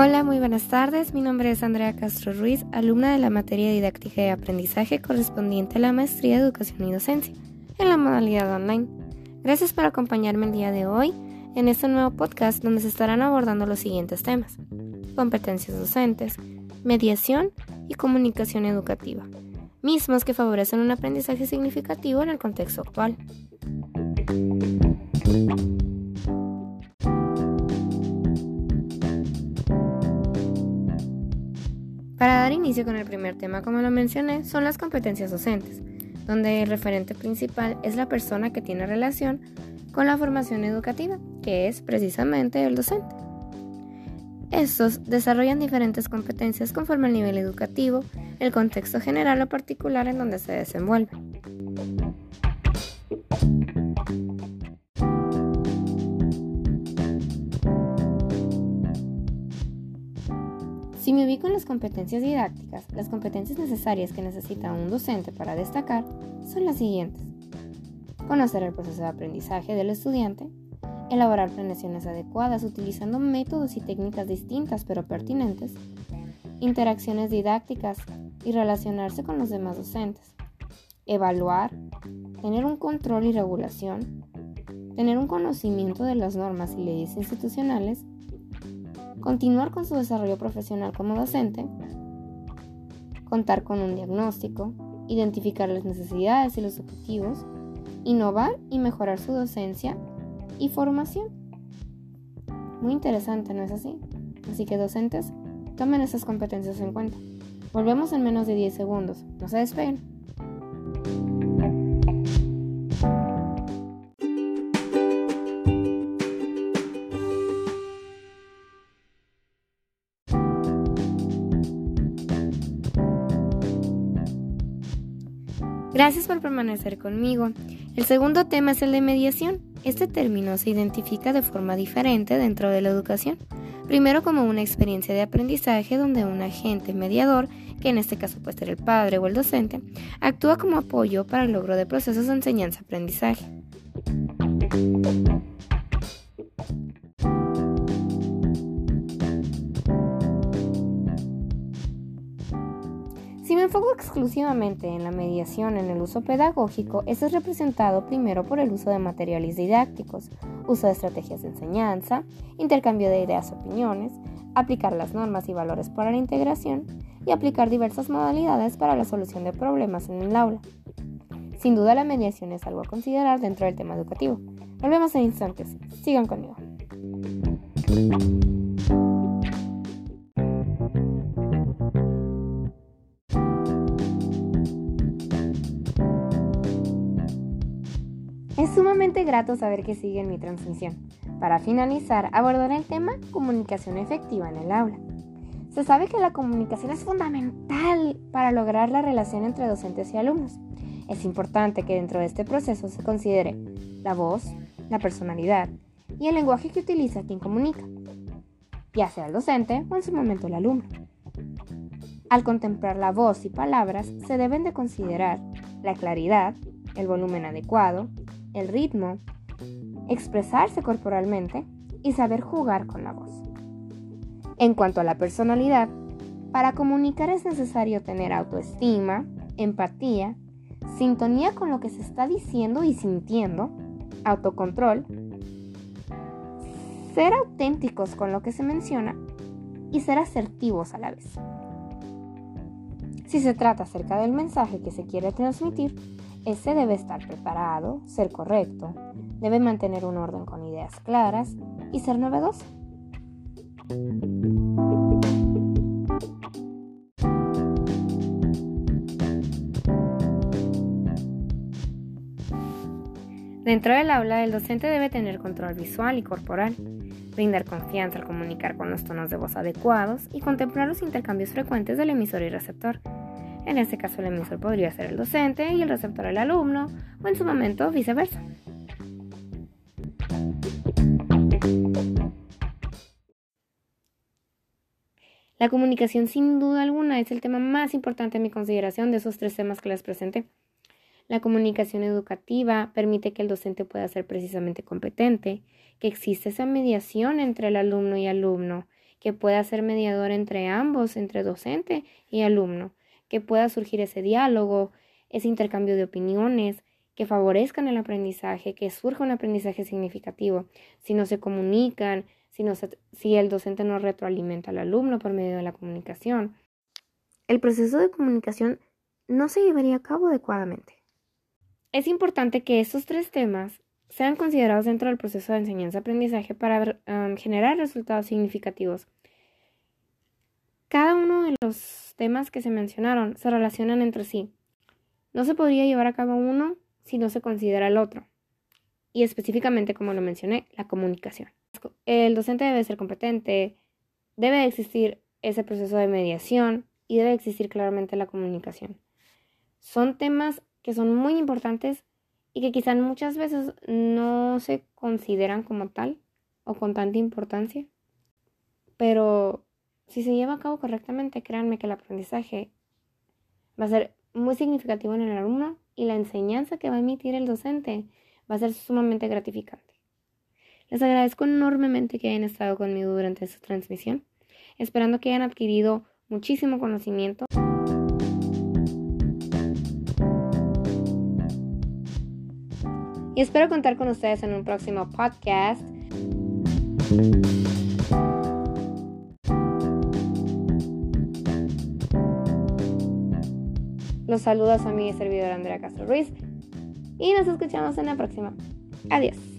Hola, muy buenas tardes. Mi nombre es Andrea Castro Ruiz, alumna de la materia didáctica y aprendizaje correspondiente a la maestría de educación y docencia en la modalidad online. Gracias por acompañarme el día de hoy en este nuevo podcast donde se estarán abordando los siguientes temas. Competencias docentes, mediación y comunicación educativa, mismos que favorecen un aprendizaje significativo en el contexto actual. Para dar inicio con el primer tema, como lo mencioné, son las competencias docentes, donde el referente principal es la persona que tiene relación con la formación educativa, que es precisamente el docente. Estos desarrollan diferentes competencias conforme al nivel educativo, el contexto general o particular en donde se desenvuelven. Si me ubico en las competencias didácticas, las competencias necesarias que necesita un docente para destacar son las siguientes. Conocer el proceso de aprendizaje del estudiante, elaborar planeaciones adecuadas utilizando métodos y técnicas distintas pero pertinentes, interacciones didácticas y relacionarse con los demás docentes, evaluar, tener un control y regulación, tener un conocimiento de las normas y leyes institucionales, continuar con su desarrollo profesional como docente, contar con un diagnóstico, identificar las necesidades y los objetivos, innovar y mejorar su docencia y formación. Muy interesante, ¿no es así? Así que docentes, tomen esas competencias en cuenta. Volvemos en menos de 10 segundos. No se despeguen. Gracias por permanecer conmigo. El segundo tema es el de mediación. Este término se identifica de forma diferente dentro de la educación. Primero como una experiencia de aprendizaje donde un agente mediador, que en este caso puede ser el padre o el docente, actúa como apoyo para el logro de procesos de enseñanza-aprendizaje. Enfoco exclusivamente en la mediación en el uso pedagógico, esto es representado primero por el uso de materiales didácticos, uso de estrategias de enseñanza, intercambio de ideas, opiniones, aplicar las normas y valores para la integración y aplicar diversas modalidades para la solución de problemas en el aula. Sin duda la mediación es algo a considerar dentro del tema educativo. Volvemos en instantes. Sigan conmigo. Es sumamente grato saber que siguen mi transmisión. Para finalizar, abordaré el tema comunicación efectiva en el aula. Se sabe que la comunicación es fundamental para lograr la relación entre docentes y alumnos. Es importante que dentro de este proceso se considere la voz, la personalidad y el lenguaje que utiliza quien comunica, ya sea el docente o en su momento el alumno. Al contemplar la voz y palabras se deben de considerar la claridad, el volumen adecuado, el ritmo, expresarse corporalmente y saber jugar con la voz. En cuanto a la personalidad, para comunicar es necesario tener autoestima, empatía, sintonía con lo que se está diciendo y sintiendo, autocontrol, ser auténticos con lo que se menciona y ser asertivos a la vez. Si se trata acerca del mensaje que se quiere transmitir, ese debe estar preparado, ser correcto, debe mantener un orden con ideas claras y ser novedoso. Dentro del aula, el docente debe tener control visual y corporal, brindar confianza al comunicar con los tonos de voz adecuados y contemplar los intercambios frecuentes del emisor y receptor en este caso, el emisor podría ser el docente y el receptor el alumno, o en su momento viceversa. La comunicación sin duda alguna es el tema más importante en mi consideración de esos tres temas que les presenté. La comunicación educativa permite que el docente pueda ser precisamente competente, que existe esa mediación entre el alumno y alumno, que pueda ser mediador entre ambos, entre docente y alumno, que pueda surgir ese diálogo, ese intercambio de opiniones, que favorezcan el aprendizaje, que surja un aprendizaje significativo. Si no se comunican, si, no si el docente no retroalimenta al alumno por medio de la comunicación, el proceso de comunicación no se llevaría a cabo adecuadamente. Es importante que estos tres temas sean considerados dentro del proceso de enseñanza-aprendizaje para um, generar resultados significativos. Cada uno de los temas que se mencionaron se relacionan entre sí. No se podría llevar a cabo uno si no se considera el otro. Y específicamente, como lo mencioné, la comunicación. El docente debe ser competente, debe existir ese proceso de mediación y debe existir claramente la comunicación. Son temas que son muy importantes y que quizás muchas veces no se consideran como tal o con tanta importancia. Pero si se lleva a cabo correctamente, créanme que el aprendizaje va a ser muy significativo en el alumno y la enseñanza que va a emitir el docente va a ser sumamente gratificante. Les agradezco enormemente que hayan estado conmigo durante esta transmisión, esperando que hayan adquirido muchísimo conocimiento. y espero contar con ustedes en un próximo podcast. Los saludos a mi servidor Andrea Castro Ruiz y nos escuchamos en la próxima. Adiós.